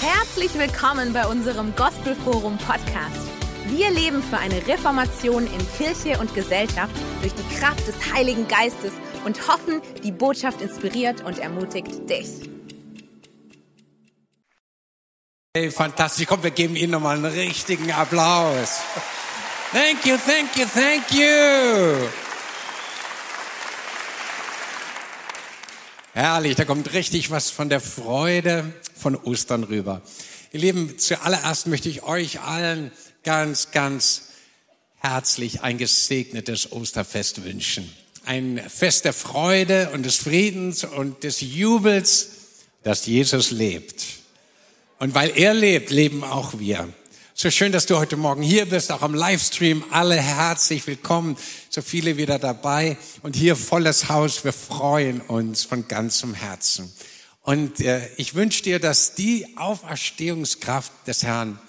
Herzlich willkommen bei unserem Gospelforum Podcast. Wir leben für eine Reformation in Kirche und Gesellschaft durch die Kraft des Heiligen Geistes und hoffen, die Botschaft inspiriert und ermutigt dich. Hey, fantastisch. Komm, wir geben Ihnen nochmal einen richtigen Applaus. Thank you, thank you, thank you. Herrlich, da kommt richtig was von der Freude von Ostern rüber. Ihr Lieben, zuallererst möchte ich euch allen ganz, ganz herzlich ein gesegnetes Osterfest wünschen. Ein Fest der Freude und des Friedens und des Jubels, dass Jesus lebt. Und weil er lebt, leben auch wir. So schön, dass du heute Morgen hier bist, auch am Livestream. Alle herzlich willkommen, so viele wieder dabei. Und hier volles Haus. Wir freuen uns von ganzem Herzen. Und äh, ich wünsche dir, dass die Auferstehungskraft des Herrn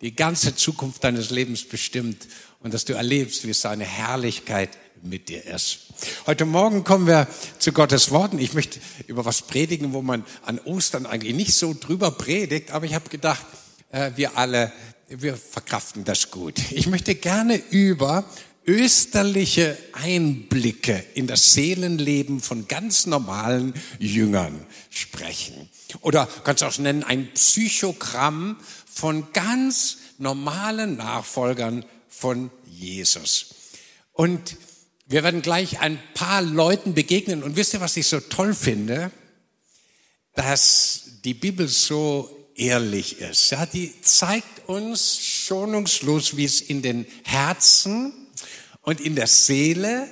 die ganze Zukunft deines Lebens bestimmt und dass du erlebst, wie seine Herrlichkeit mit dir ist. Heute Morgen kommen wir zu Gottes Worten. Ich möchte über was predigen, wo man an Ostern eigentlich nicht so drüber predigt, aber ich habe gedacht, äh, wir alle, wir verkraften das gut. Ich möchte gerne über österliche Einblicke in das Seelenleben von ganz normalen Jüngern sprechen. Oder kannst du auch nennen, ein Psychogramm von ganz normalen Nachfolgern von Jesus. Und wir werden gleich ein paar Leuten begegnen. Und wisst ihr, was ich so toll finde? Dass die Bibel so ehrlich ist. Ja, die zeigt uns schonungslos, wie es in den Herzen und in der Seele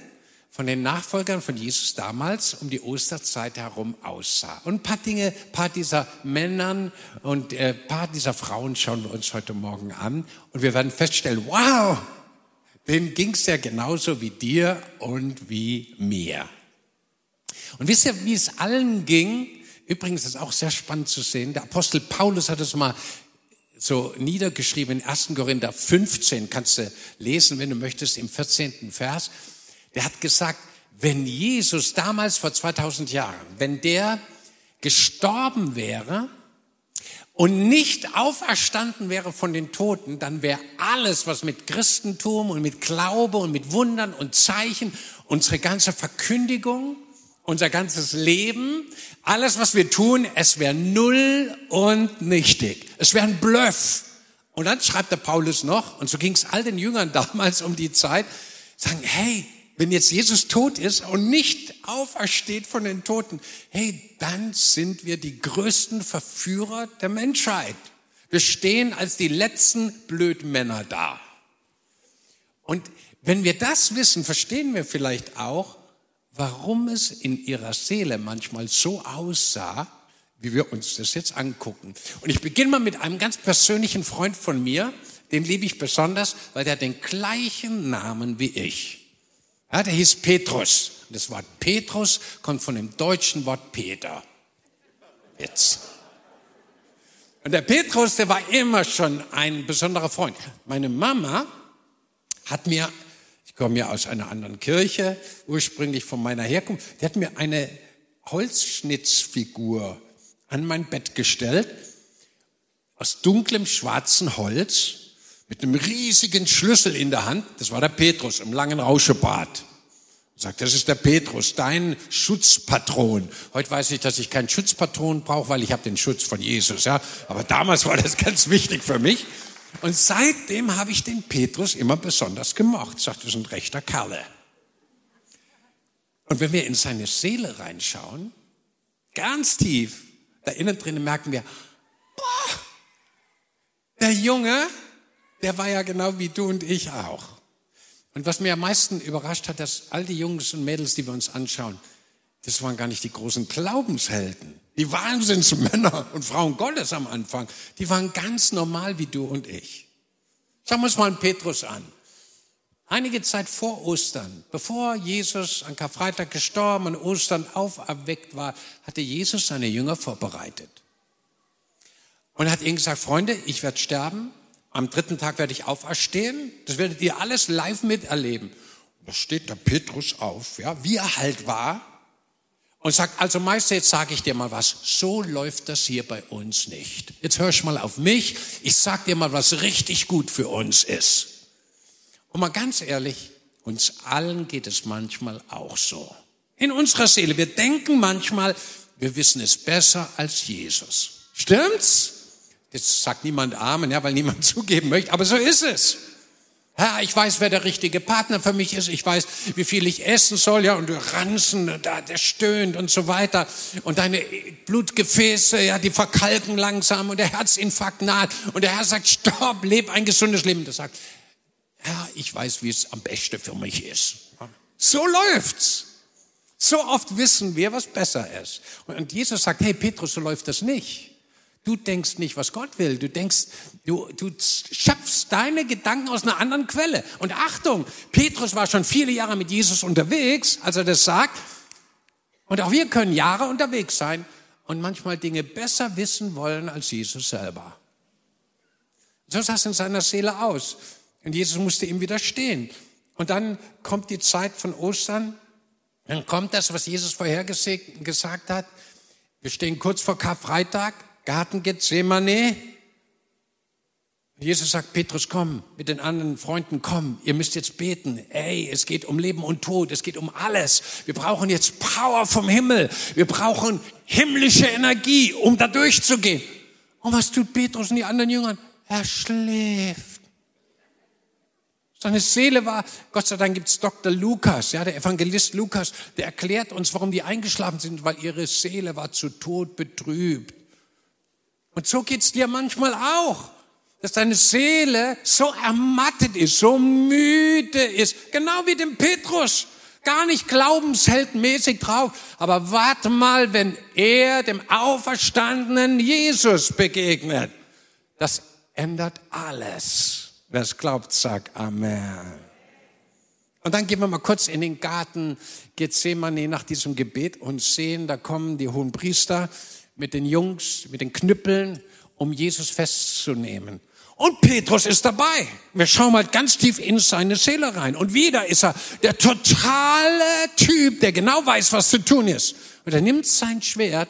von den Nachfolgern von Jesus damals um die Osterzeit herum aussah. Und ein paar Dinge, ein paar dieser Männern und ein äh, paar dieser Frauen schauen wir uns heute Morgen an und wir werden feststellen, wow, denen ging es ja genauso wie dir und wie mir. Und wisst ihr, wie es allen ging? Übrigens ist auch sehr spannend zu sehen. Der Apostel Paulus hat es mal so niedergeschrieben in 1. Korinther 15, kannst du lesen, wenn du möchtest, im 14. Vers. Der hat gesagt, wenn Jesus damals vor 2000 Jahren, wenn der gestorben wäre und nicht auferstanden wäre von den Toten, dann wäre alles, was mit Christentum und mit Glaube und mit Wundern und Zeichen, unsere ganze Verkündigung, unser ganzes Leben, alles, was wir tun, es wäre null und nichtig. Es wäre ein Bluff. Und dann schreibt der Paulus noch, und so ging es all den Jüngern damals um die Zeit, sagen, hey, wenn jetzt Jesus tot ist und nicht aufersteht von den Toten, hey, dann sind wir die größten Verführer der Menschheit. Wir stehen als die letzten Blödmänner da. Und wenn wir das wissen, verstehen wir vielleicht auch, warum es in ihrer Seele manchmal so aussah, wie wir uns das jetzt angucken. Und ich beginne mal mit einem ganz persönlichen Freund von mir, den liebe ich besonders, weil der den gleichen Namen wie ich. Ja, der hieß Petrus. Das Wort Petrus kommt von dem deutschen Wort Peter. Jetzt. Und der Petrus, der war immer schon ein besonderer Freund. Meine Mama hat mir, ich komme ja aus einer anderen Kirche, ursprünglich von meiner Herkunft, die hat mir eine Holzschnitzfigur an mein Bett gestellt, aus dunklem schwarzen Holz, mit einem riesigen Schlüssel in der Hand. Das war der Petrus im langen Rauschebart. Sagt, das ist der Petrus, dein Schutzpatron. Heute weiß ich, dass ich keinen Schutzpatron brauche, weil ich habe den Schutz von Jesus. Ja, aber damals war das ganz wichtig für mich. Und seitdem habe ich den Petrus immer besonders gemocht. Sagt, das ist ein rechter Kerle. Und wenn wir in seine Seele reinschauen, ganz tief, da innen drinnen merken wir, boah, der Junge, der war ja genau wie du und ich auch. Und was mir am meisten überrascht hat, dass all die Jungs und Mädels, die wir uns anschauen, das waren gar nicht die großen Glaubenshelden, die Wahnsinnsmänner und Frauen Gottes am Anfang. Die waren ganz normal wie du und ich. Schauen wir uns mal einen Petrus an. Einige Zeit vor Ostern, bevor Jesus an Karfreitag gestorben und Ostern auferweckt war, hatte Jesus seine Jünger vorbereitet. Und hat ihnen gesagt, Freunde, ich werde sterben, am dritten Tag werde ich auferstehen. Das werdet ihr alles live miterleben. Da steht der Petrus auf, ja, wie er halt war. Und sagt, also Meister, jetzt sage ich dir mal was. So läuft das hier bei uns nicht. Jetzt hörst mal auf mich. Ich sag dir mal, was richtig gut für uns ist. Und mal ganz ehrlich, uns allen geht es manchmal auch so. In unserer Seele. Wir denken manchmal, wir wissen es besser als Jesus. Stimmt's? Jetzt sagt niemand Amen, ja, weil niemand zugeben möchte, aber so ist es. Herr, ich weiß, wer der richtige Partner für mich ist. Ich weiß, wie viel ich essen soll, ja, und du ranzen, da, der stöhnt und so weiter. Und deine Blutgefäße, ja, die verkalken langsam und der Herzinfarkt naht. Und der Herr sagt, stopp, leb ein gesundes Leben. Der sagt, Herr, ich weiß, wie es am besten für mich ist. So läuft's. So oft wissen wir, was besser ist. Und Jesus sagt, hey Petrus, so läuft das nicht. Du denkst nicht, was Gott will. Du denkst, du, du schöpfst deine Gedanken aus einer anderen Quelle. Und Achtung, Petrus war schon viele Jahre mit Jesus unterwegs, als er das sagt. Und auch wir können Jahre unterwegs sein und manchmal Dinge besser wissen wollen als Jesus selber. So sah es in seiner Seele aus. Und Jesus musste ihm widerstehen. Und dann kommt die Zeit von Ostern. Dann kommt das, was Jesus vorher gesagt hat. Wir stehen kurz vor Karfreitag. Garten Gethsemane. Jesus sagt, Petrus, komm, mit den anderen Freunden, komm, ihr müsst jetzt beten. Ey, es geht um Leben und Tod, es geht um alles. Wir brauchen jetzt Power vom Himmel. Wir brauchen himmlische Energie, um da durchzugehen. Und was tut Petrus und die anderen Jüngern? Er schläft. Seine Seele war, Gott sei Dank gibt's Dr. Lukas, ja, der Evangelist Lukas, der erklärt uns, warum die eingeschlafen sind, weil ihre Seele war zu Tod betrübt. Und so geht's dir manchmal auch, dass deine Seele so ermattet ist, so müde ist, genau wie dem Petrus. Gar nicht glaubensheldmäßig drauf, aber warte mal, wenn er dem auferstandenen Jesus begegnet. Das ändert alles. Wer es glaubt, sagt Amen. Und dann gehen wir mal kurz in den Garten Gethsemane nach diesem Gebet und sehen, da kommen die hohen Priester mit den Jungs, mit den Knüppeln, um Jesus festzunehmen. Und Petrus ist dabei. Wir schauen mal ganz tief in seine Seele rein. Und wieder ist er der totale Typ, der genau weiß, was zu tun ist. Und er nimmt sein Schwert.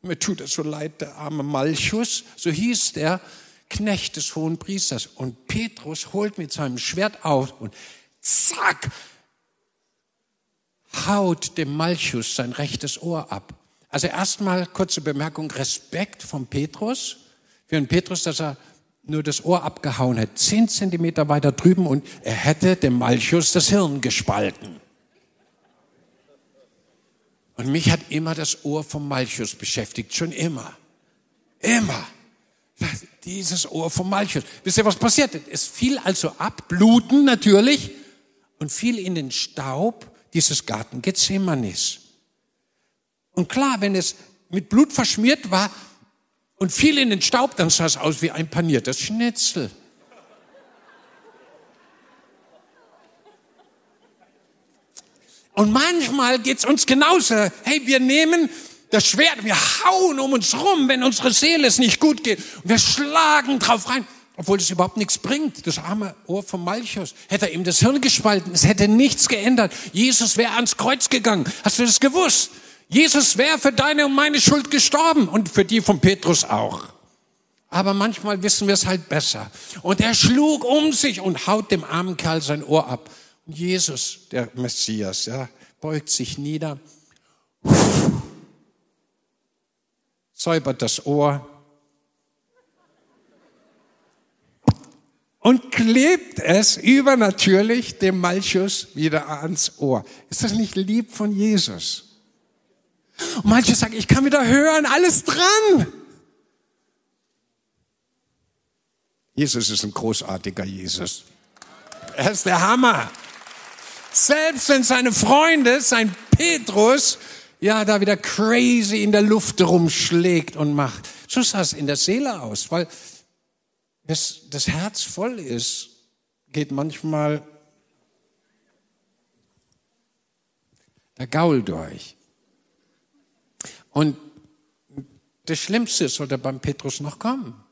Mir tut es so leid, der arme Malchus, so hieß der Knecht des hohen Priesters. Und Petrus holt mit seinem Schwert auf und zack, haut dem Malchus sein rechtes Ohr ab. Also erstmal kurze Bemerkung, Respekt von Petrus. Für den Petrus, dass er nur das Ohr abgehauen hat, zehn Zentimeter weiter drüben und er hätte dem Malchus das Hirn gespalten. Und mich hat immer das Ohr vom Malchus beschäftigt, schon immer. Immer. Dieses Ohr vom Malchus. Wisst ihr, was passiert? Es fiel also ab, Bluten natürlich, und fiel in den Staub dieses Garten Gethsemanis. Und klar, wenn es mit Blut verschmiert war und fiel in den Staub, dann sah es aus wie ein paniertes Schnitzel. Und manchmal geht's uns genauso. Hey, wir nehmen das Schwert, wir hauen um uns rum, wenn unsere Seele es nicht gut geht. Und wir schlagen drauf rein, obwohl das überhaupt nichts bringt. Das arme Ohr von Malchus hätte ihm das Hirn gespalten. Es hätte nichts geändert. Jesus wäre ans Kreuz gegangen. Hast du das gewusst? Jesus wäre für deine und meine Schuld gestorben und für die von Petrus auch. Aber manchmal wissen wir es halt besser. Und er schlug um sich und haut dem armen Kerl sein Ohr ab. Und Jesus, der Messias, ja, beugt sich nieder, säubert das Ohr und klebt es übernatürlich dem Malchus wieder ans Ohr. Ist das nicht lieb von Jesus? Und manche sagen, ich kann wieder hören, alles dran. Jesus ist ein großartiger Jesus. Er ist der Hammer. Selbst wenn seine Freunde, sein Petrus, ja, da wieder crazy in der Luft rumschlägt und macht. So sah es in der Seele aus, weil das, das Herz voll ist, geht manchmal der Gaul durch. Und das Schlimmste sollte beim Petrus noch kommen.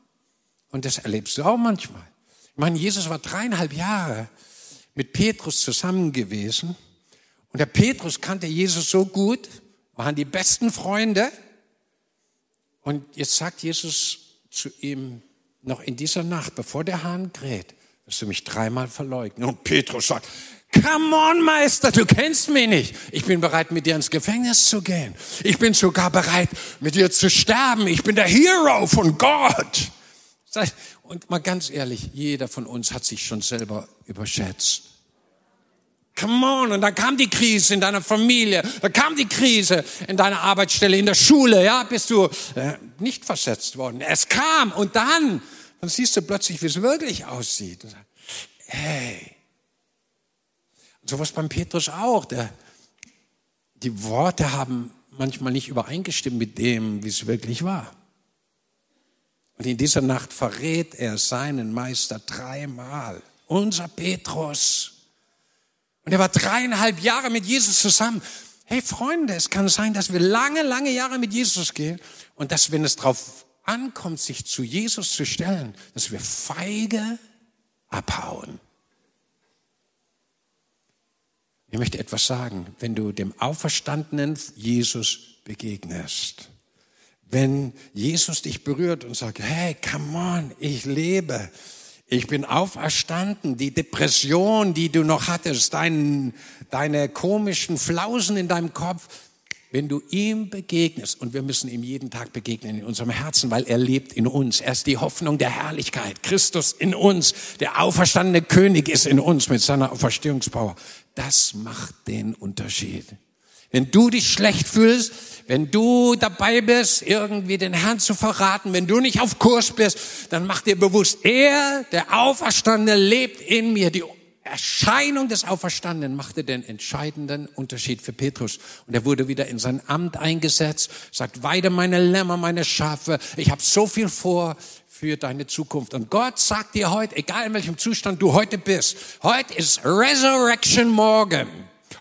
Und das erlebst du auch manchmal. Ich meine, Jesus war dreieinhalb Jahre mit Petrus zusammen gewesen. Und der Petrus kannte Jesus so gut, waren die besten Freunde. Und jetzt sagt Jesus zu ihm noch in dieser Nacht, bevor der Hahn kräht, wirst du mich dreimal verleugnen. Und Petrus sagt, Come on, Meister, du kennst mich nicht. Ich bin bereit, mit dir ins Gefängnis zu gehen. Ich bin sogar bereit, mit dir zu sterben. Ich bin der Hero von Gott. Und mal ganz ehrlich, jeder von uns hat sich schon selber überschätzt. Come on. Und dann kam die Krise in deiner Familie, da kam die Krise in deiner Arbeitsstelle, in der Schule, ja, bist du äh, nicht versetzt worden. Es kam und dann, dann siehst du plötzlich, wie es wirklich aussieht. Hey. Und sowas beim Petrus auch. Der, die Worte haben manchmal nicht übereingestimmt mit dem, wie es wirklich war. Und in dieser Nacht verrät er seinen Meister dreimal. Unser Petrus. Und er war dreieinhalb Jahre mit Jesus zusammen. Hey Freunde, es kann sein, dass wir lange, lange Jahre mit Jesus gehen und dass, wenn es darauf ankommt, sich zu Jesus zu stellen, dass wir feige abhauen. Ich möchte etwas sagen, wenn du dem auferstandenen Jesus begegnest, wenn Jesus dich berührt und sagt, hey, come on, ich lebe, ich bin auferstanden. Die Depression, die du noch hattest, dein, deine komischen Flausen in deinem Kopf, wenn du ihm begegnest, und wir müssen ihm jeden Tag begegnen in unserem Herzen, weil er lebt in uns. Er ist die Hoffnung der Herrlichkeit. Christus in uns. Der auferstandene König ist in uns mit seiner Auferstehungspower. Das macht den Unterschied. Wenn du dich schlecht fühlst, wenn du dabei bist, irgendwie den Herrn zu verraten, wenn du nicht auf Kurs bist, dann mach dir bewusst, er, der Auferstandene, lebt in mir. Die Erscheinung des Auferstandenen machte den entscheidenden Unterschied für Petrus. Und er wurde wieder in sein Amt eingesetzt, sagt, weide meine Lämmer, meine Schafe. Ich habe so viel vor für deine Zukunft. Und Gott sagt dir heute, egal in welchem Zustand du heute bist, heute ist Resurrection Morgen.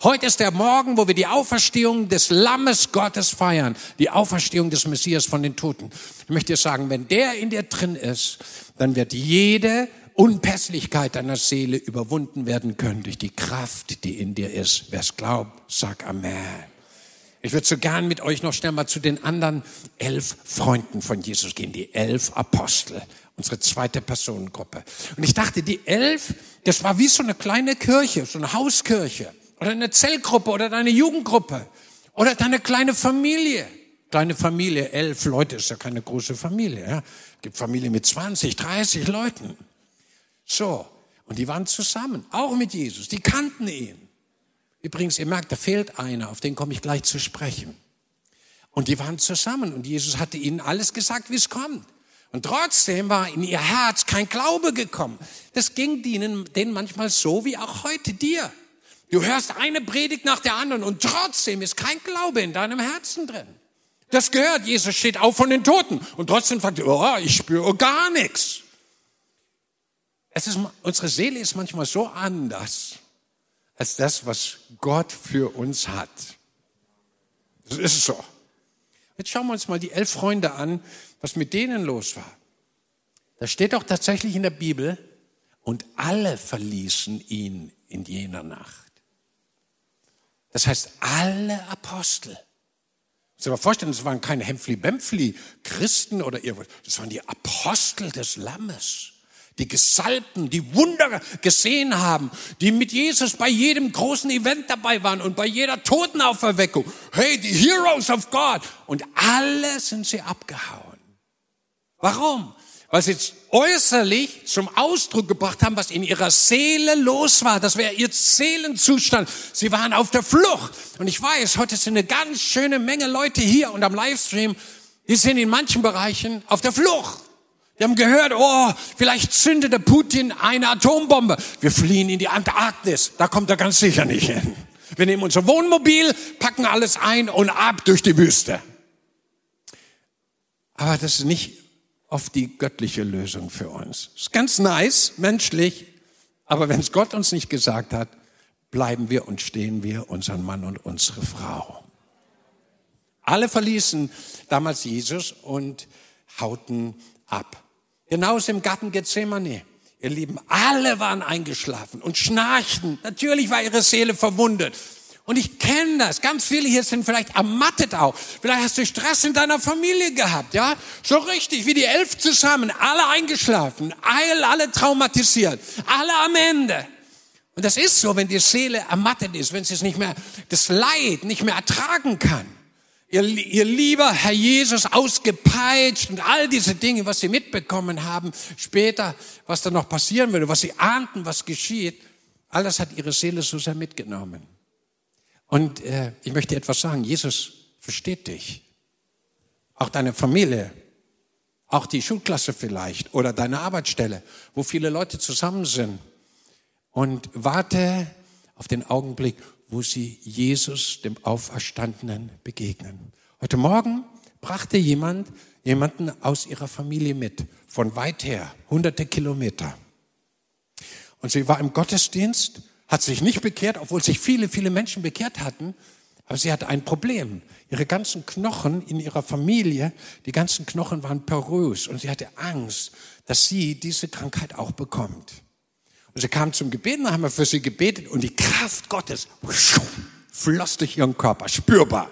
Heute ist der Morgen, wo wir die Auferstehung des Lammes Gottes feiern, die Auferstehung des Messias von den Toten. Ich möchte dir sagen, wenn der in dir drin ist, dann wird jede Unpässlichkeit deiner Seele überwunden werden können durch die Kraft, die in dir ist. Wer es glaubt, sag Amen. Ich würde so gern mit euch noch schnell mal zu den anderen elf Freunden von Jesus gehen, die elf Apostel, unsere zweite Personengruppe. Und ich dachte, die elf, das war wie so eine kleine Kirche, so eine Hauskirche oder eine Zellgruppe oder deine Jugendgruppe oder deine kleine Familie. Kleine Familie, elf Leute ist ja keine große Familie. Ja? Gibt Familie mit 20, 30 Leuten. So, und die waren zusammen, auch mit Jesus. Die kannten ihn. Übrigens, ihr merkt, da fehlt einer, auf den komme ich gleich zu sprechen. Und die waren zusammen und Jesus hatte ihnen alles gesagt, wie es kommt. Und trotzdem war in ihr Herz kein Glaube gekommen. Das ging denen, manchmal so wie auch heute dir. Du hörst eine Predigt nach der anderen und trotzdem ist kein Glaube in deinem Herzen drin. Das gehört, Jesus steht auf von den Toten und trotzdem er, oh, ich spüre gar nichts. Es ist, unsere Seele ist manchmal so anders als das, was Gott für uns hat. Das ist so. Jetzt schauen wir uns mal die elf Freunde an, was mit denen los war. Da steht doch tatsächlich in der Bibel, und alle verließen ihn in jener Nacht. Das heißt, alle Apostel. Dir mal vorstellen, das waren keine Hempfli-Bempfli Christen oder irgendwas. Das waren die Apostel des Lammes. Die Gesalbten, die Wunder gesehen haben, die mit Jesus bei jedem großen Event dabei waren und bei jeder Totenauferweckung. Hey, die Heroes of God. Und alle sind sie abgehauen. Warum? weil sie äußerlich zum Ausdruck gebracht haben, was in ihrer Seele los war. Das wäre ihr Seelenzustand. Sie waren auf der Flucht. Und ich weiß, heute sind eine ganz schöne Menge Leute hier und am Livestream, die sind in manchen Bereichen auf der Flucht. Die haben gehört, oh, vielleicht zündet der Putin eine Atombombe. Wir fliehen in die Antarktis. Da kommt er ganz sicher nicht hin. Wir nehmen unser Wohnmobil, packen alles ein und ab durch die Wüste. Aber das ist nicht auf die göttliche Lösung für uns. Ist ganz nice, menschlich, aber wenn es Gott uns nicht gesagt hat, bleiben wir und stehen wir, unseren Mann und unsere Frau. Alle verließen damals Jesus und hauten ab. Genauso im Garten Gethsemane. Ihr Lieben, alle waren eingeschlafen und schnarchten. Natürlich war ihre Seele verwundet. Und ich kenne das. Ganz viele hier sind vielleicht ermattet auch. Vielleicht hast du Stress in deiner Familie gehabt, ja? So richtig, wie die elf zusammen, alle eingeschlafen, alle, alle traumatisiert, alle am Ende. Und das ist so, wenn die Seele ermattet ist, wenn sie es nicht mehr, das Leid nicht mehr ertragen kann. Ihr, ihr lieber Herr Jesus ausgepeitscht und all diese Dinge, was sie mitbekommen haben, später, was da noch passieren würde, was sie ahnten, was geschieht, all das hat ihre Seele so sehr mitgenommen. Und äh, ich möchte etwas sagen, Jesus versteht dich. Auch deine Familie, auch die Schulklasse vielleicht oder deine Arbeitsstelle, wo viele Leute zusammen sind. Und warte auf den Augenblick, wo sie Jesus, dem Auferstandenen, begegnen. Heute Morgen brachte jemand jemanden aus ihrer Familie mit, von weit her, hunderte Kilometer. Und sie war im Gottesdienst, hat sich nicht bekehrt, obwohl sich viele, viele Menschen bekehrt hatten. Aber sie hatte ein Problem. Ihre ganzen Knochen in ihrer Familie, die ganzen Knochen waren porös und sie hatte Angst, dass sie diese Krankheit auch bekommt. Und sie kam zum Gebet, dann haben wir für sie gebetet und die Kraft Gottes floss durch ihren Körper, spürbar.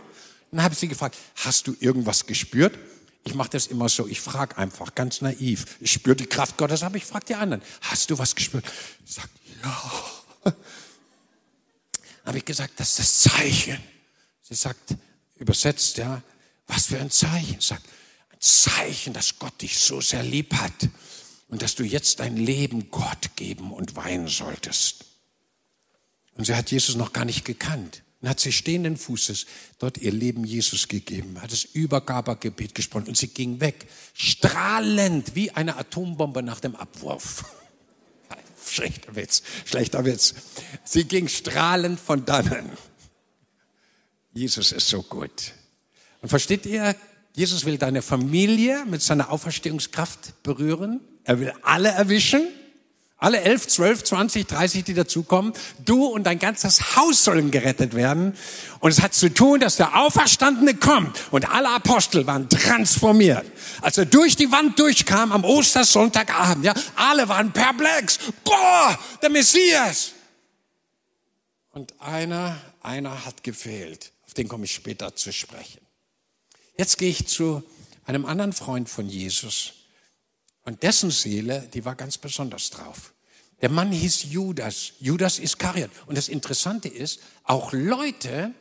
Dann habe ich sie gefragt, hast du irgendwas gespürt? Ich mache das immer so, ich frage einfach, ganz naiv. Ich spüre die Kraft Gottes, aber ich frage die anderen, hast du was gespürt? Sage, ja. habe ich gesagt, das ist das Zeichen. Sie sagt, übersetzt, ja, was für ein Zeichen? Sagt, ein Zeichen, dass Gott dich so sehr lieb hat und dass du jetzt dein Leben Gott geben und weinen solltest. Und sie hat Jesus noch gar nicht gekannt. Und hat sie stehenden Fußes dort ihr Leben Jesus gegeben, hat das Übergabergebet gesprochen und sie ging weg, strahlend wie eine Atombombe nach dem Abwurf. Schlechter Witz, schlechter Witz. Sie ging strahlend von dannen. Jesus ist so gut. Und versteht ihr, Jesus will deine Familie mit seiner Auferstehungskraft berühren. Er will alle erwischen. Alle elf, zwölf, zwanzig, dreißig, die dazukommen. Du und dein ganzes Haus sollen gerettet werden. Und es hat zu tun, dass der Auferstandene kommt. Und alle Apostel waren transformiert. Als er durch die Wand durchkam am Ostersonntagabend, ja, alle waren perplex. Boah, der Messias. Und einer, einer hat gefehlt. Auf den komme ich später zu sprechen. Jetzt gehe ich zu einem anderen Freund von Jesus. Und dessen Seele, die war ganz besonders drauf. Der Mann hieß Judas, Judas Iskariot. Und das Interessante ist, auch Leute,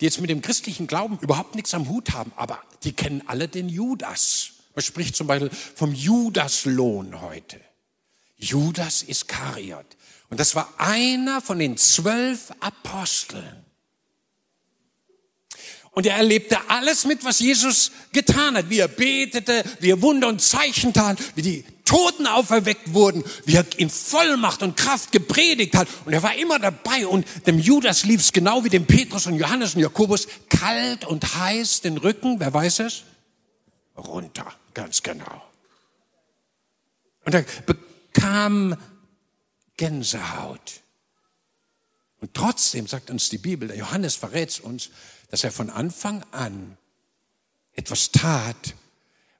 die jetzt mit dem christlichen Glauben überhaupt nichts am Hut haben, aber die kennen alle den Judas. Man spricht zum Beispiel vom Judaslohn heute. Judas Iskariot. Und das war einer von den zwölf Aposteln. Und er erlebte alles mit, was Jesus getan hat, wie er betete, wie er Wunder und Zeichen tat, wie die Toten auferweckt wurden, wie er in Vollmacht und Kraft gepredigt hat. Und er war immer dabei. Und dem Judas lief es genau wie dem Petrus und Johannes und Jakobus kalt und heiß den Rücken. Wer weiß es? Runter, ganz genau. Und er bekam Gänsehaut. Und trotzdem sagt uns die Bibel, der Johannes verrät uns, dass er von Anfang an etwas tat,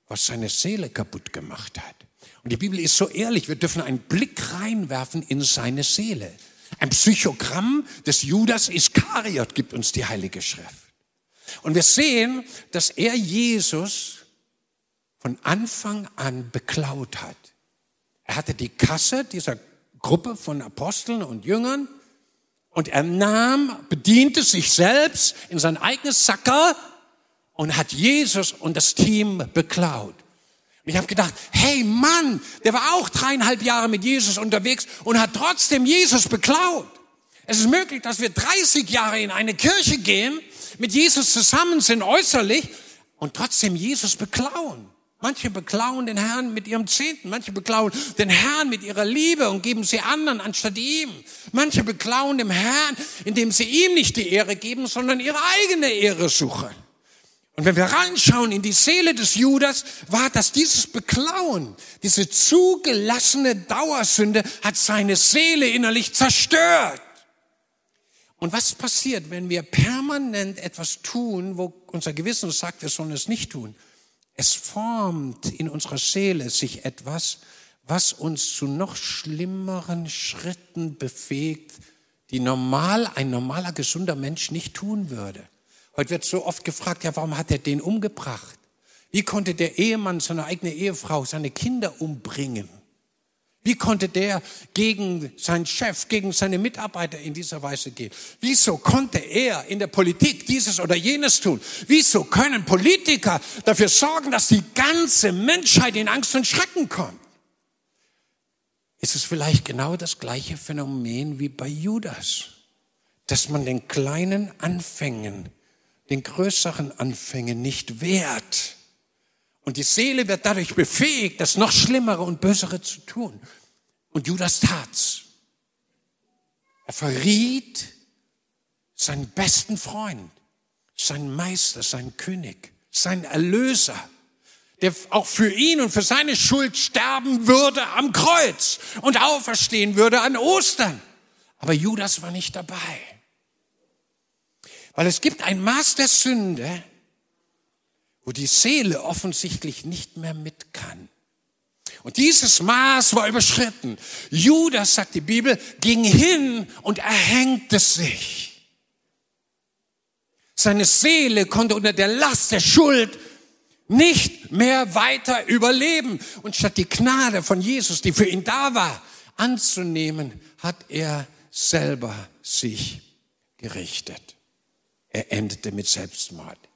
was seine Seele kaputt gemacht hat. Und die Bibel ist so ehrlich, wir dürfen einen Blick reinwerfen in seine Seele. Ein Psychogramm des Judas Iskariot gibt uns die Heilige Schrift. Und wir sehen, dass er Jesus von Anfang an beklaut hat. Er hatte die Kasse dieser Gruppe von Aposteln und Jüngern und er nahm, bediente sich selbst in sein eigenes Sacker und hat Jesus und das Team beklaut. Und ich habe gedacht, hey Mann, der war auch dreieinhalb Jahre mit Jesus unterwegs und hat trotzdem Jesus beklaut. Es ist möglich, dass wir 30 Jahre in eine Kirche gehen, mit Jesus zusammen sind äußerlich und trotzdem Jesus beklauen. Manche beklauen den Herrn mit ihrem Zehnten, manche beklauen den Herrn mit ihrer Liebe und geben sie anderen anstatt ihm. Manche beklauen dem Herrn, indem sie ihm nicht die Ehre geben, sondern ihre eigene Ehre suchen. Und wenn wir reinschauen in die Seele des Judas, war das dieses Beklauen, diese zugelassene Dauersünde hat seine Seele innerlich zerstört. Und was passiert, wenn wir permanent etwas tun, wo unser Gewissen sagt, wir sollen es nicht tun? Es formt in unserer Seele sich etwas, was uns zu noch schlimmeren Schritten befähigt, die normal ein normaler, gesunder Mensch nicht tun würde. Heute wird so oft gefragt, ja, warum hat er den umgebracht? Wie konnte der Ehemann seine eigene Ehefrau, seine Kinder umbringen? Wie konnte der gegen seinen Chef, gegen seine Mitarbeiter in dieser Weise gehen? Wieso konnte er in der Politik dieses oder jenes tun? Wieso können Politiker dafür sorgen, dass die ganze Menschheit in Angst und Schrecken kommt? Ist es vielleicht genau das gleiche Phänomen wie bei Judas, dass man den kleinen Anfängen, den größeren Anfängen nicht wehrt? Und die Seele wird dadurch befähigt, das noch Schlimmere und Bösere zu tun. Und Judas tat's. Er verriet seinen besten Freund, seinen Meister, seinen König, seinen Erlöser, der auch für ihn und für seine Schuld sterben würde am Kreuz und auferstehen würde an Ostern. Aber Judas war nicht dabei. Weil es gibt ein Maß der Sünde, wo die Seele offensichtlich nicht mehr mit kann. Und dieses Maß war überschritten. Judas, sagt die Bibel, ging hin und erhängte sich. Seine Seele konnte unter der Last der Schuld nicht mehr weiter überleben. Und statt die Gnade von Jesus, die für ihn da war, anzunehmen, hat er selber sich gerichtet. Er endete mit Selbstmord.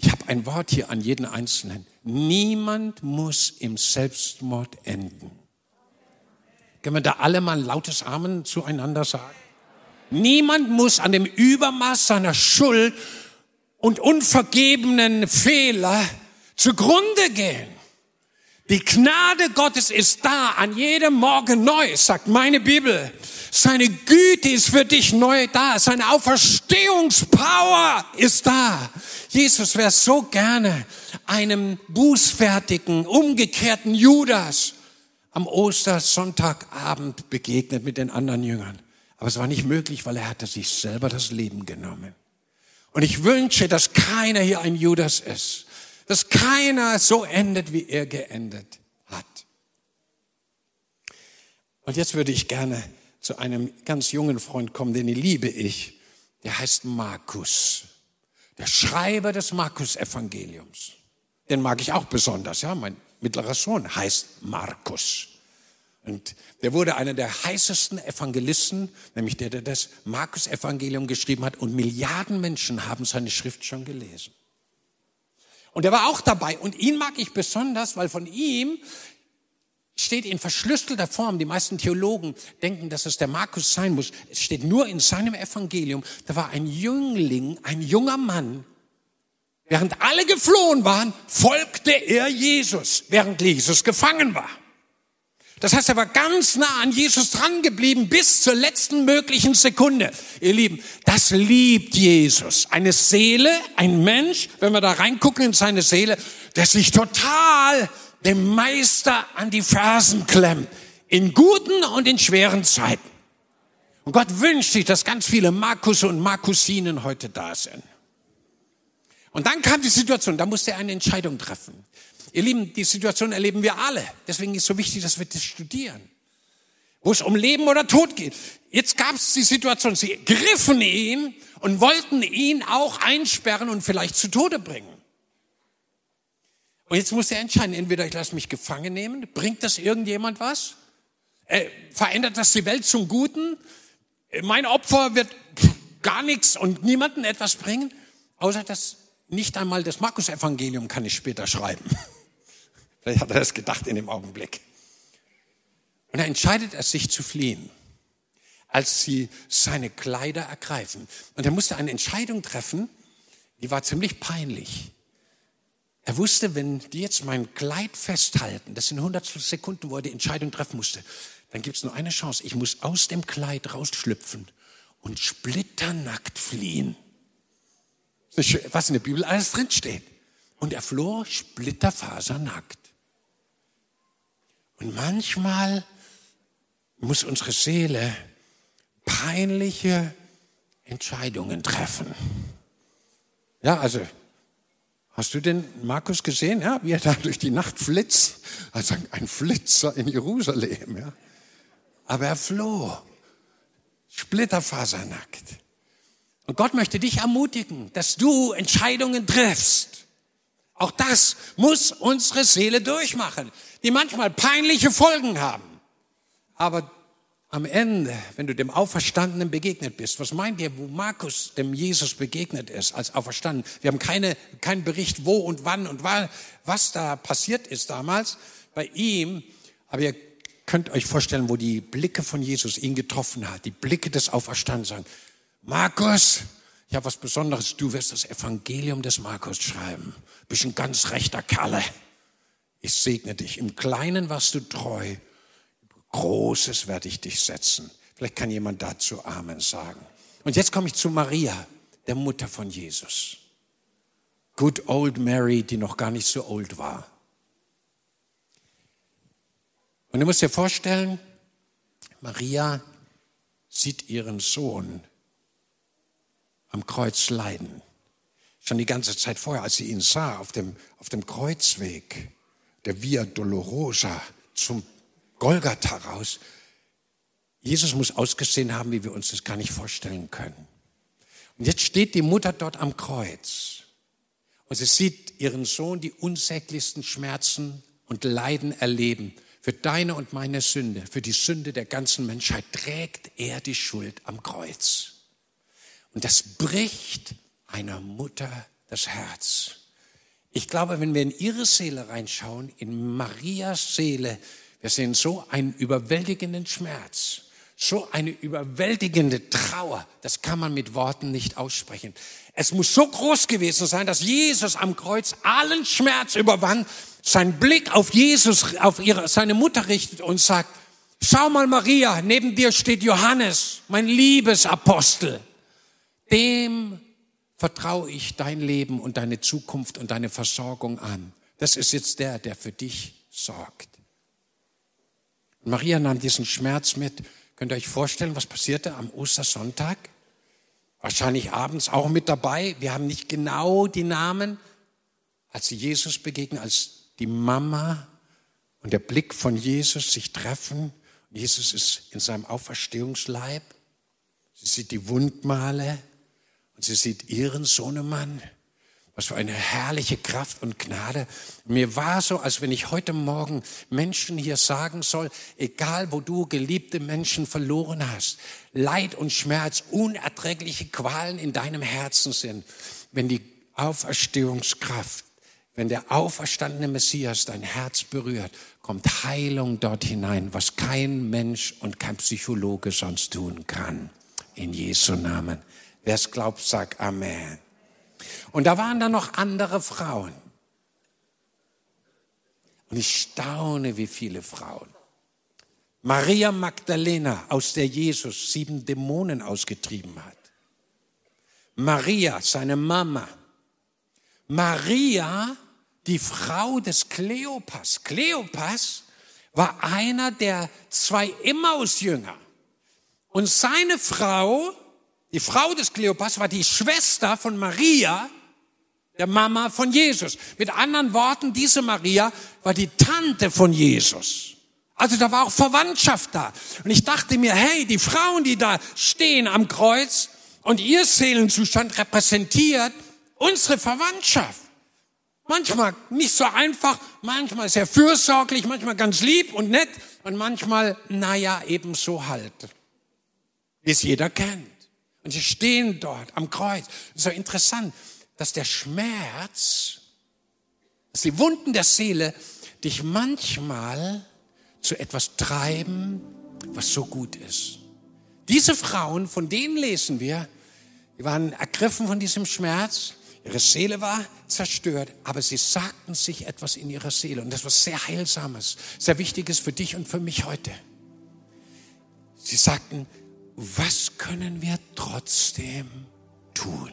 Ich habe ein Wort hier an jeden Einzelnen. Niemand muss im Selbstmord enden. Können wir da alle mal ein lautes Amen zueinander sagen? Niemand muss an dem Übermaß seiner Schuld und unvergebenen Fehler zugrunde gehen. Die Gnade Gottes ist da an jedem Morgen neu, sagt meine Bibel. Seine Güte ist für dich neu da. Seine Auferstehungspower ist da. Jesus wäre so gerne einem bußfertigen, umgekehrten Judas am Ostersonntagabend begegnet mit den anderen Jüngern. Aber es war nicht möglich, weil er hatte sich selber das Leben genommen. Und ich wünsche, dass keiner hier ein Judas ist. Dass keiner so endet, wie er geendet hat. Und jetzt würde ich gerne zu einem ganz jungen Freund kommen, den liebe ich. Der heißt Markus. Der Schreiber des Markus-Evangeliums. Den mag ich auch besonders, ja. Mein mittlerer Sohn heißt Markus. Und der wurde einer der heißesten Evangelisten, nämlich der, der das Markus-Evangelium geschrieben hat. Und Milliarden Menschen haben seine Schrift schon gelesen. Und er war auch dabei. Und ihn mag ich besonders, weil von ihm steht in verschlüsselter Form. Die meisten Theologen denken, dass es der Markus sein muss. Es steht nur in seinem Evangelium. Da war ein Jüngling, ein junger Mann. Während alle geflohen waren, folgte er Jesus, während Jesus gefangen war. Das heißt, er war ganz nah an Jesus dran geblieben bis zur letzten möglichen Sekunde. Ihr Lieben, das liebt Jesus. Eine Seele, ein Mensch, wenn wir da reingucken in seine Seele, der sich total dem Meister an die Fersen klemmt. In guten und in schweren Zeiten. Und Gott wünscht sich, dass ganz viele Markus und Markusinen heute da sind. Und dann kam die Situation, da musste er eine Entscheidung treffen. Ihr Lieben, die Situation erleben wir alle. Deswegen ist es so wichtig, dass wir das studieren. Wo es um Leben oder Tod geht. Jetzt gab es die Situation, sie griffen ihn und wollten ihn auch einsperren und vielleicht zu Tode bringen. Und jetzt muss er entscheiden, entweder ich lasse mich gefangen nehmen, bringt das irgendjemand was? Äh, verändert das die Welt zum Guten? Äh, mein Opfer wird gar nichts und niemanden etwas bringen, außer dass nicht einmal das Markus-Evangelium kann ich später schreiben. Vielleicht hat er das gedacht in dem Augenblick. Und er entscheidet es, sich zu fliehen, als sie seine Kleider ergreifen. Und er musste eine Entscheidung treffen, die war ziemlich peinlich. Er wusste, wenn die jetzt mein Kleid festhalten, das sind 100 Sekunden, wo er die Entscheidung treffen musste, dann gibt es nur eine Chance. Ich muss aus dem Kleid rausschlüpfen und splitternackt fliehen. Was in der Bibel alles drinsteht. Und er floh splitterfasernackt. Und manchmal muss unsere Seele peinliche Entscheidungen treffen. Ja, also Hast du den Markus gesehen, ja, wie er da durch die Nacht flitzt? Also ein Flitzer in Jerusalem, ja. Aber er floh Splitterfasernackt. Und Gott möchte dich ermutigen, dass du Entscheidungen triffst. Auch das muss unsere Seele durchmachen, die manchmal peinliche Folgen haben. Aber am Ende, wenn du dem Auferstandenen begegnet bist, was meint ihr, wo Markus dem Jesus begegnet ist als Auferstanden? Wir haben keine, keinen Bericht, wo und wann und was da passiert ist damals bei ihm. Aber ihr könnt euch vorstellen, wo die Blicke von Jesus ihn getroffen hat, die Blicke des Auferstandenen Markus, ich habe was Besonderes, du wirst das Evangelium des Markus schreiben. Bist ein ganz rechter Kerle. Ich segne dich. Im Kleinen warst du treu Großes werde ich dich setzen. Vielleicht kann jemand dazu Amen sagen. Und jetzt komme ich zu Maria, der Mutter von Jesus. Good old Mary, die noch gar nicht so old war. Und du musst dir vorstellen, Maria sieht ihren Sohn am Kreuz leiden. Schon die ganze Zeit vorher, als sie ihn sah auf dem, auf dem Kreuzweg, der Via Dolorosa zum Golgatha raus. Jesus muss ausgesehen haben, wie wir uns das gar nicht vorstellen können. Und jetzt steht die Mutter dort am Kreuz und sie sieht ihren Sohn die unsäglichsten Schmerzen und Leiden erleben. Für deine und meine Sünde, für die Sünde der ganzen Menschheit trägt er die Schuld am Kreuz. Und das bricht einer Mutter das Herz. Ich glaube, wenn wir in ihre Seele reinschauen, in Marias Seele, wir sehen so einen überwältigenden Schmerz, so eine überwältigende Trauer. Das kann man mit Worten nicht aussprechen. Es muss so groß gewesen sein, dass Jesus am Kreuz allen Schmerz überwand, seinen Blick auf Jesus, auf ihre, seine Mutter richtet und sagt, schau mal Maria, neben dir steht Johannes, mein Liebesapostel. Dem vertraue ich dein Leben und deine Zukunft und deine Versorgung an. Das ist jetzt der, der für dich sorgt. Maria nahm diesen Schmerz mit. Könnt ihr euch vorstellen, was passierte am Ostersonntag? Wahrscheinlich abends auch mit dabei. Wir haben nicht genau die Namen. Als sie Jesus begegnen, als die Mama und der Blick von Jesus sich treffen. Jesus ist in seinem Auferstehungsleib. Sie sieht die Wundmale und sie sieht ihren Sohnemann. Was für eine herrliche Kraft und Gnade. Mir war so, als wenn ich heute Morgen Menschen hier sagen soll, egal wo du geliebte Menschen verloren hast, Leid und Schmerz, unerträgliche Qualen in deinem Herzen sind, wenn die Auferstehungskraft, wenn der auferstandene Messias dein Herz berührt, kommt Heilung dort hinein, was kein Mensch und kein Psychologe sonst tun kann. In Jesu Namen. Wer es glaubt, sagt Amen. Und da waren dann noch andere Frauen. Und ich staune, wie viele Frauen. Maria Magdalena, aus der Jesus sieben Dämonen ausgetrieben hat. Maria, seine Mama. Maria, die Frau des Kleopas. Kleopas war einer der zwei Emmaus-Jünger. Und seine Frau die Frau des Kleopas war die Schwester von Maria, der Mama von Jesus. Mit anderen Worten, diese Maria war die Tante von Jesus. Also da war auch Verwandtschaft da. Und ich dachte mir, hey, die Frauen, die da stehen am Kreuz und ihr Seelenzustand repräsentiert unsere Verwandtschaft. Manchmal nicht so einfach, manchmal sehr fürsorglich, manchmal ganz lieb und nett und manchmal, naja, ebenso halt. Wie es jeder kennt. Und sie stehen dort am Kreuz. So interessant, dass der Schmerz, dass die Wunden der Seele dich manchmal zu etwas treiben, was so gut ist. Diese Frauen, von denen lesen wir, die waren ergriffen von diesem Schmerz, ihre Seele war zerstört, aber sie sagten sich etwas in ihrer Seele und das war sehr heilsames, sehr wichtiges für dich und für mich heute. Sie sagten, was können wir trotzdem tun?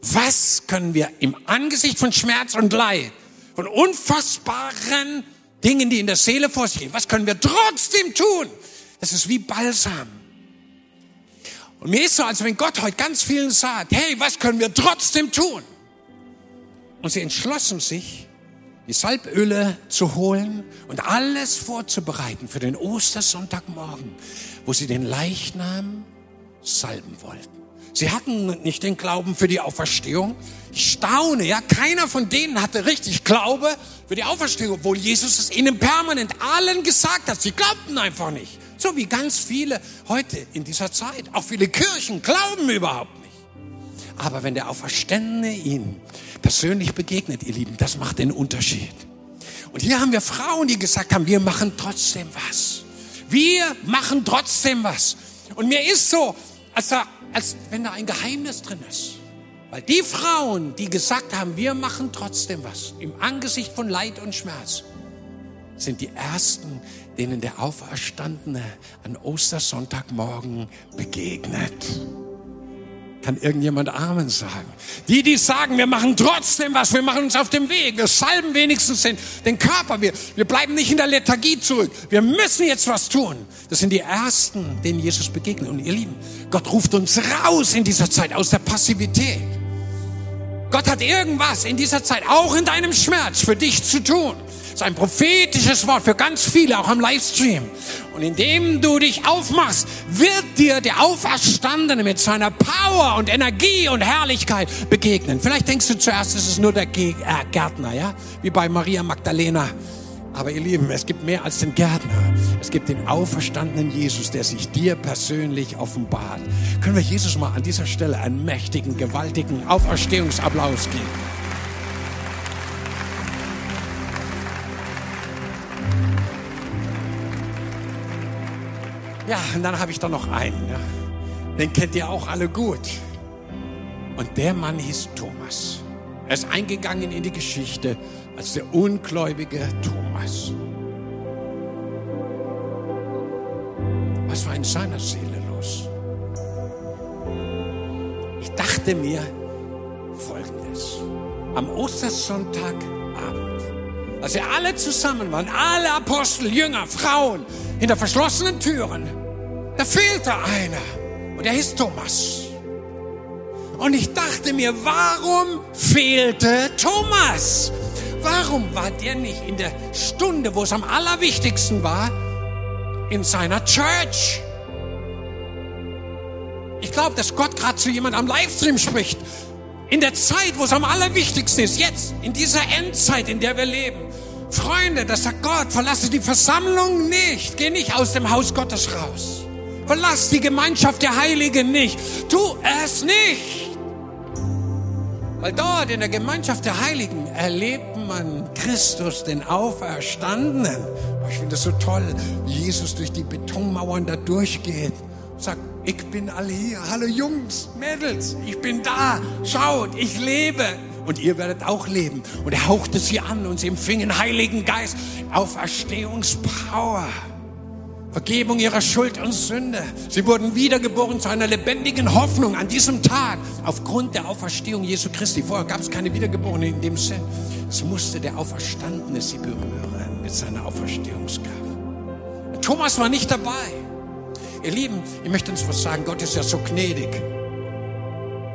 Was können wir im Angesicht von Schmerz und Leid, von unfassbaren Dingen, die in der Seele vor sich gehen, was können wir trotzdem tun? Das ist wie Balsam. Und mir ist so, als wenn Gott heute ganz vielen sagt, hey, was können wir trotzdem tun? Und sie entschlossen sich, die Salböle zu holen und alles vorzubereiten für den Ostersonntagmorgen, wo sie den Leichnam salben wollten. Sie hatten nicht den Glauben für die Auferstehung. Ich staune, ja, keiner von denen hatte richtig Glaube für die Auferstehung, obwohl Jesus es ihnen permanent allen gesagt hat. Sie glaubten einfach nicht. So wie ganz viele heute in dieser Zeit. Auch viele Kirchen glauben überhaupt nicht. Aber wenn der Auferstandene ihnen persönlich begegnet, ihr Lieben, das macht den Unterschied. Und hier haben wir Frauen, die gesagt haben, wir machen trotzdem was. Wir machen trotzdem was. Und mir ist so, als, da, als wenn da ein Geheimnis drin ist. Weil die Frauen, die gesagt haben, wir machen trotzdem was, im Angesicht von Leid und Schmerz, sind die Ersten, denen der Auferstandene an Ostersonntagmorgen begegnet. Kann irgendjemand Amen sagen? Die, die sagen, wir machen trotzdem was, wir machen uns auf dem Weg, wir salben wenigstens den, den Körper, wir, wir bleiben nicht in der Lethargie zurück, wir müssen jetzt was tun. Das sind die Ersten, denen Jesus begegnet. Und ihr Lieben, Gott ruft uns raus in dieser Zeit aus der Passivität. Gott hat irgendwas in dieser Zeit, auch in deinem Schmerz, für dich zu tun. Das ist ein prophetisches Wort für ganz viele, auch am Livestream. Und indem du dich aufmachst, wird dir der Auferstandene mit seiner Power und Energie und Herrlichkeit begegnen. Vielleicht denkst du zuerst, es ist nur der äh, Gärtner, ja? Wie bei Maria Magdalena. Aber ihr Lieben, es gibt mehr als den Gärtner. Es gibt den auferstandenen Jesus, der sich dir persönlich offenbart. Können wir Jesus mal an dieser Stelle einen mächtigen, gewaltigen Auferstehungsapplaus geben? Ja, und dann habe ich da noch einen. Ja. Den kennt ihr auch alle gut. Und der Mann hieß Thomas. Er ist eingegangen in die Geschichte als der ungläubige Thomas. Was war in seiner Seele los? Ich dachte mir Folgendes. Am Ostersonntagabend, als wir alle zusammen waren, alle Apostel, Jünger, Frauen, hinter verschlossenen Türen, da fehlte einer. Und er hieß Thomas. Und ich dachte mir, warum fehlte Thomas? Warum war der nicht in der Stunde, wo es am allerwichtigsten war, in seiner Church? Ich glaube, dass Gott gerade zu jemand am Livestream spricht. In der Zeit, wo es am allerwichtigsten ist, jetzt, in dieser Endzeit, in der wir leben. Freunde, das sagt Gott, verlasse die Versammlung nicht. Geh nicht aus dem Haus Gottes raus. Verlass die Gemeinschaft der Heiligen nicht. Tu es nicht. Weil dort in der Gemeinschaft der Heiligen erlebt man Christus, den Auferstandenen. Oh, ich finde das so toll, wie Jesus durch die Betonmauern da durchgeht. Sagt, ich bin alle hier. Hallo Jungs, Mädels, ich bin da. Schaut, ich lebe und ihr werdet auch leben. Und er hauchte sie an und sie empfingen Heiligen Geist, Auferstehungspower. Vergebung ihrer Schuld und Sünde. Sie wurden wiedergeboren zu einer lebendigen Hoffnung an diesem Tag aufgrund der Auferstehung Jesu Christi. Vorher gab es keine Wiedergeborenen in dem Sinn. Es musste der Auferstandene sie berühren mit seiner Auferstehungsgabe. Thomas war nicht dabei. Ihr Lieben, ich möchte uns was sagen. Gott ist ja so gnädig.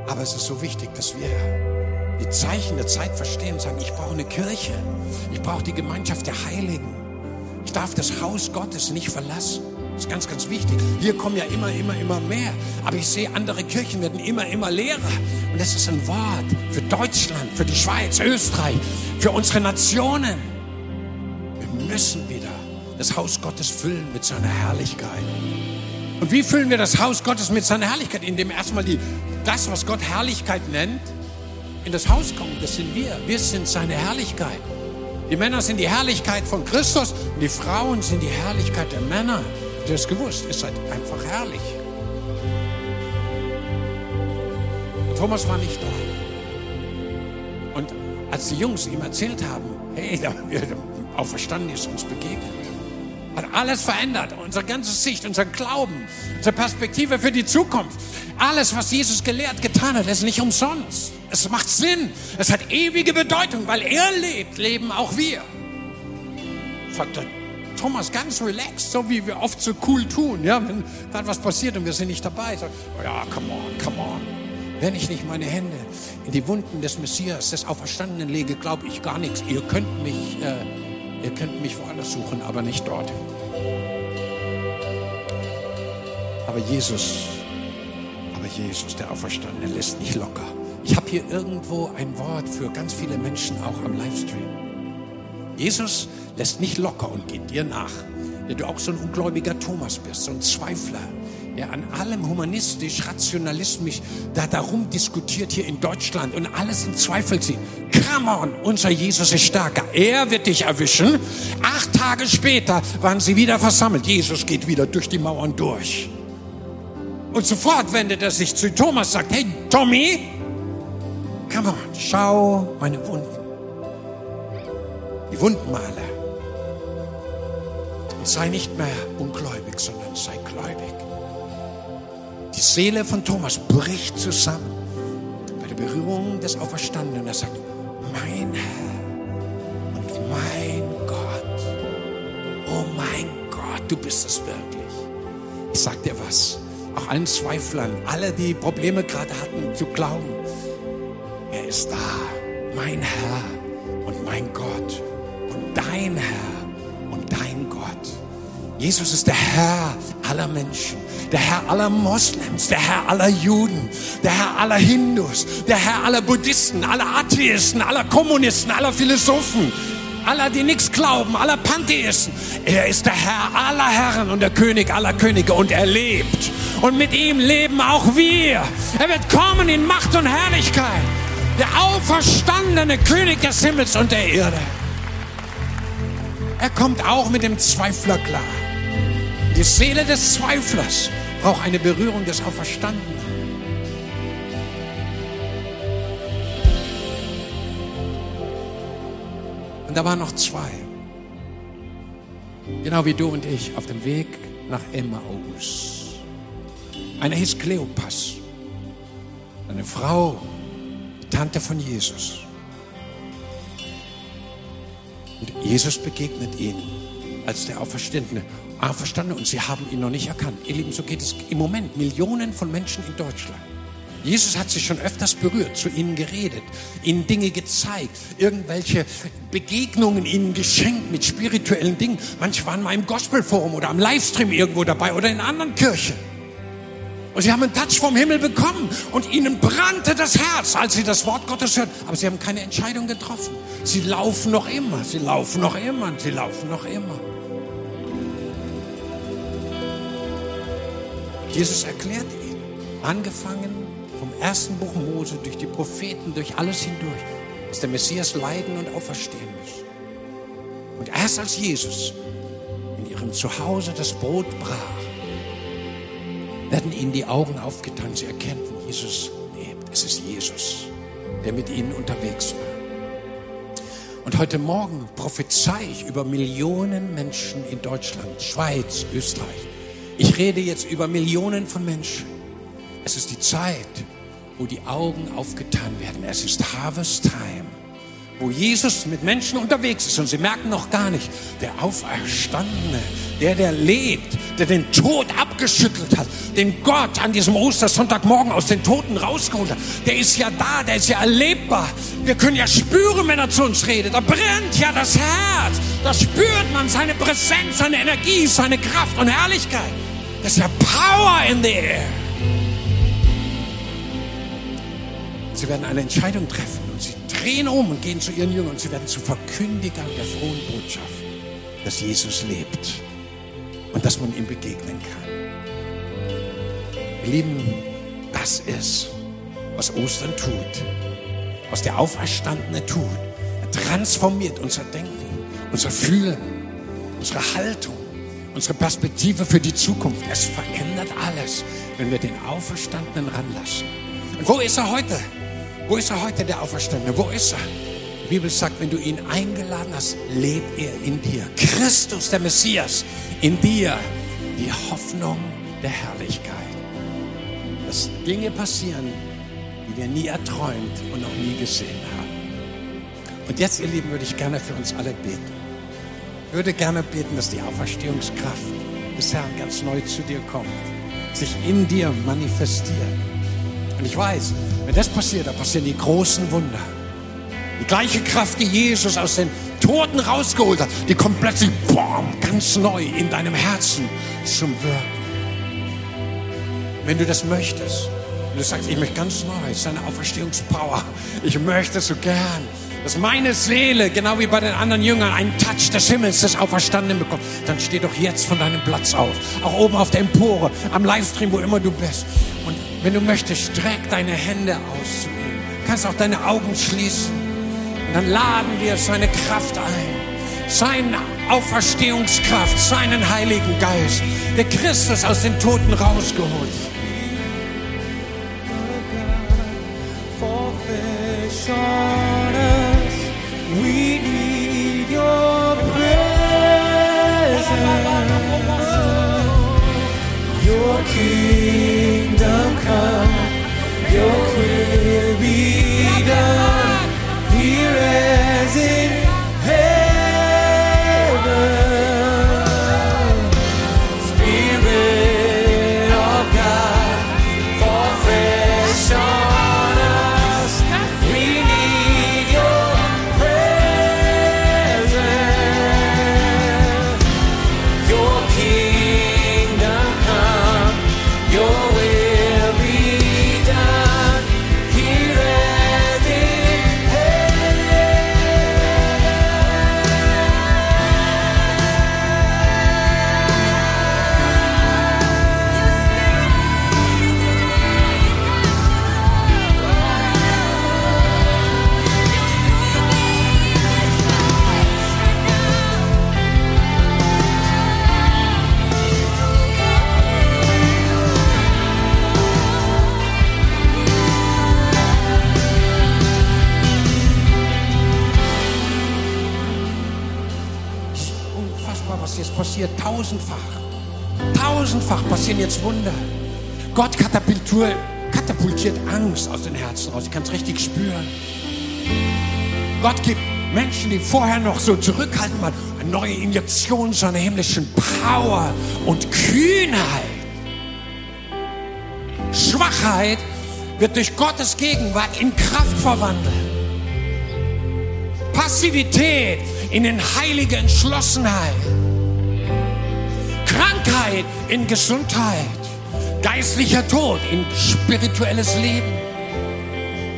Aber es ist so wichtig, dass wir die Zeichen der Zeit verstehen und sagen, ich brauche eine Kirche. Ich brauche die Gemeinschaft der Heiligen. Ich darf das Haus Gottes nicht verlassen. Das ist ganz, ganz wichtig. Hier kommen ja immer, immer, immer mehr. Aber ich sehe, andere Kirchen werden immer, immer leerer. Und das ist ein Wort für Deutschland, für die Schweiz, Österreich, für unsere Nationen. Wir müssen wieder das Haus Gottes füllen mit seiner Herrlichkeit. Und wie füllen wir das Haus Gottes mit seiner Herrlichkeit? Indem erstmal die, das, was Gott Herrlichkeit nennt, in das Haus kommen, das sind wir. Wir sind seine Herrlichkeit. Die Männer sind die Herrlichkeit von Christus und die Frauen sind die Herrlichkeit der Männer. Habt ihr das gewusst? Ihr seid einfach herrlich. Thomas war nicht da. Und als die Jungs ihm erzählt haben, hey, da auferstanden ist uns begegnet, hat alles verändert. Unsere ganze Sicht, unser Glauben, unsere Perspektive für die Zukunft. Alles, was Jesus gelehrt, getan hat, ist nicht umsonst. Es macht Sinn. Es hat ewige Bedeutung, weil er lebt, leben auch wir. Sagt der Thomas ganz relaxed, so wie wir oft so cool tun, ja, wenn gerade was passiert und wir sind nicht dabei. Sagt, oh ja, come on, come on. Wenn ich nicht meine Hände in die Wunden des Messias, des Auferstandenen lege, glaube ich gar nichts. Ihr könnt mich, äh, ihr könnt mich woanders suchen, aber nicht dort. Aber Jesus, aber Jesus, der Auferstandene, lässt nicht locker. Ich habe hier irgendwo ein Wort für ganz viele Menschen auch am Livestream. Jesus lässt nicht locker und geht dir nach. Der du auch so ein ungläubiger Thomas bist, so ein Zweifler, der an allem humanistisch, rationalistisch da darum diskutiert hier in Deutschland und alles in Zweifel zieht. Come on, unser Jesus ist stärker. Er wird dich erwischen. Acht Tage später waren sie wieder versammelt. Jesus geht wieder durch die Mauern durch. Und sofort wendet er sich zu Thomas, sagt, hey Tommy, come on, schau meine Wunden. Die Wundmale. Und sei nicht mehr ungläubig, sondern sei gläubig. Die Seele von Thomas bricht zusammen bei der Berührung des Auferstandenen. Er sagt, mein Herr und mein Gott. Oh mein Gott, du bist es wirklich. Ich sag dir was auch allen Zweiflern, alle, die Probleme gerade hatten zu glauben. Er ist da, mein Herr und mein Gott und dein Herr und dein Gott. Jesus ist der Herr aller Menschen, der Herr aller Moslems, der Herr aller Juden, der Herr aller Hindus, der Herr aller Buddhisten, aller Atheisten, aller Kommunisten, aller Philosophen, aller, die nichts glauben, aller Pantheisten. Er ist der Herr aller Herren und der König aller Könige und er lebt. Und mit ihm leben auch wir. Er wird kommen in Macht und Herrlichkeit. Der auferstandene König des Himmels und der Erde. Er kommt auch mit dem Zweifler klar. Die Seele des Zweiflers braucht eine Berührung des Auferstandenen. Und da waren noch zwei. Genau wie du und ich auf dem Weg nach Emmaus. Einer hieß Kleopas. Eine Frau, Tante von Jesus. Und Jesus begegnet ihnen als der Auferstandene. Auferstandene und sie haben ihn noch nicht erkannt. Ihr Lieben, so geht es im Moment Millionen von Menschen in Deutschland. Jesus hat sich schon öfters berührt, zu ihnen geredet, ihnen Dinge gezeigt, irgendwelche Begegnungen ihnen geschenkt mit spirituellen Dingen. Manche waren mal im Gospelforum oder am Livestream irgendwo dabei oder in anderen Kirchen. Und sie haben einen Touch vom Himmel bekommen und ihnen brannte das Herz, als sie das Wort Gottes hörten. Aber sie haben keine Entscheidung getroffen. Sie laufen noch immer, sie laufen noch immer, sie laufen noch immer. Jesus erklärt ihnen, angefangen vom ersten Buch Mose, durch die Propheten, durch alles hindurch, dass der Messias leiden und auferstehen muss. Und erst als Jesus in ihrem Zuhause das Brot brach, werden ihnen die Augen aufgetan. Sie erkennen, Jesus lebt. Es ist Jesus, der mit ihnen unterwegs war. Und heute Morgen prophezei ich über Millionen Menschen in Deutschland, Schweiz, Österreich. Ich rede jetzt über Millionen von Menschen. Es ist die Zeit, wo die Augen aufgetan werden. Es ist Harvest Time, wo Jesus mit Menschen unterwegs ist und sie merken noch gar nicht, der Auferstandene, der, der lebt, der den Tod abgeschüttelt hat, den Gott an diesem Ostersonntagmorgen aus den Toten rausgeholt hat, der ist ja da, der ist ja erlebbar. Wir können ja spüren, wenn er zu uns redet. Da brennt ja das Herz. Da spürt man seine Präsenz, seine Energie, seine Kraft und Herrlichkeit. Ist ja Power in the air. Sie werden eine Entscheidung treffen und sie drehen um und gehen zu ihren Jüngern und sie werden zu Verkündigern der frohen Botschaft, dass Jesus lebt und dass man ihm begegnen kann. Ihr Lieben, das ist, was Ostern tut, was der Auferstandene tut. Er transformiert unser Denken, unser Fühlen, unsere Haltung, unsere Perspektive für die Zukunft. Es verändert alles, wenn wir den Auferstandenen ranlassen. Und wo ist er heute? Wo ist er heute, der Auferstandene? Wo ist er? Die Bibel sagt, wenn du ihn eingeladen hast, lebt er in dir. Christus, der Messias, in dir. Die Hoffnung der Herrlichkeit. Dass Dinge passieren, die wir nie erträumt und noch nie gesehen haben. Und jetzt, ihr Lieben, würde ich gerne für uns alle beten. Ich würde gerne beten, dass die Auferstehungskraft des Herrn ganz neu zu dir kommt, sich in dir manifestiert Und ich weiß, wenn das passiert, dann passieren die großen Wunder. Die gleiche Kraft, die Jesus aus den Toten rausgeholt hat, die kommt plötzlich boom, ganz neu in deinem Herzen zum Wirken. Wenn du das möchtest, wenn du sagst, ich möchte ganz neu, seine Auferstehungspower, ich möchte so gern, dass meine Seele, genau wie bei den anderen Jüngern, einen Touch des Himmels, des Auferstandenen bekommt, dann steh doch jetzt von deinem Platz auf. Auch oben auf der Empore, am Livestream, wo immer du bist. Und wenn du möchtest, streck deine Hände aus zu ihm. Du kannst auch deine Augen schließen. Und dann laden wir seine Kraft ein. Seine Auferstehungskraft, seinen Heiligen Geist, der Christus aus den Toten rausgeholt. walking. Vorher noch so zurückhaltend waren, eine neue Injektion seiner himmlischen Power und Kühnheit. Schwachheit wird durch Gottes Gegenwart in Kraft verwandelt. Passivität in den heilige Entschlossenheit. Krankheit in Gesundheit. Geistlicher Tod in spirituelles Leben.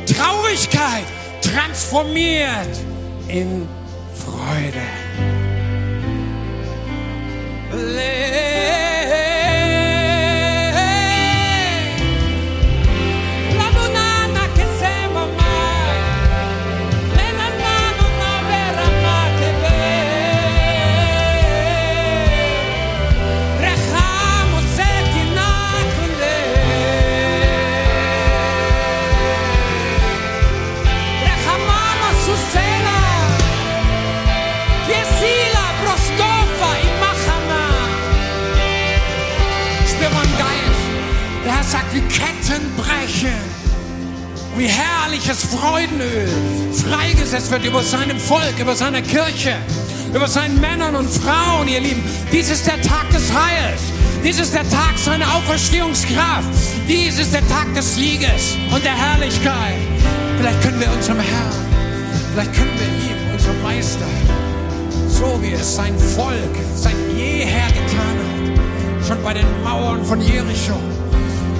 Traurigkeit transformiert in Freude. La wie herrliches Freudenöl freigesetzt wird über seinem Volk, über seine Kirche, über seinen Männern und Frauen, ihr Lieben. Dies ist der Tag des Heils. Dies ist der Tag seiner Auferstehungskraft. Dies ist der Tag des Sieges und der Herrlichkeit. Vielleicht können wir unserem Herrn, vielleicht können wir ihm, unserem Meister, so wie es sein Volk seit jeher getan hat, schon bei den Mauern von Jericho,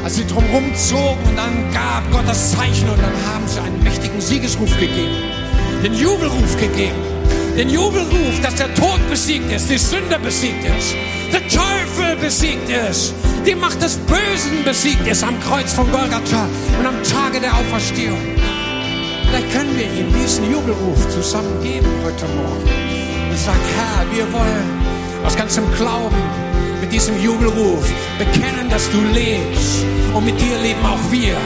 als sie drumherum zogen und dann gab Gott das Zeichen und dann haben sie einen mächtigen Siegesruf gegeben, den Jubelruf gegeben, den Jubelruf, dass der Tod besiegt ist, die Sünde besiegt ist, der Teufel besiegt ist, die Macht des Bösen besiegt ist am Kreuz von Golgatha und am Tage der Auferstehung. Vielleicht können wir ihm diesen Jubelruf zusammen geben heute Morgen und sagen, Herr, wir wollen aus ganzem Glauben diesem Jubelruf bekennen, dass du lebst und mit dir leben auch wir.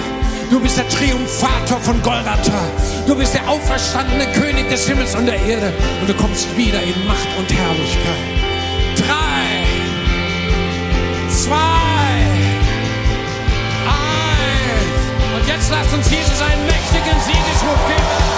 Du bist der Triumphator von Golgatha. Du bist der auferstandene König des Himmels und der Erde. Und du kommst wieder in Macht und Herrlichkeit. Drei, zwei, eins. Und jetzt lasst uns Jesus einen mächtigen Siegesruf geben.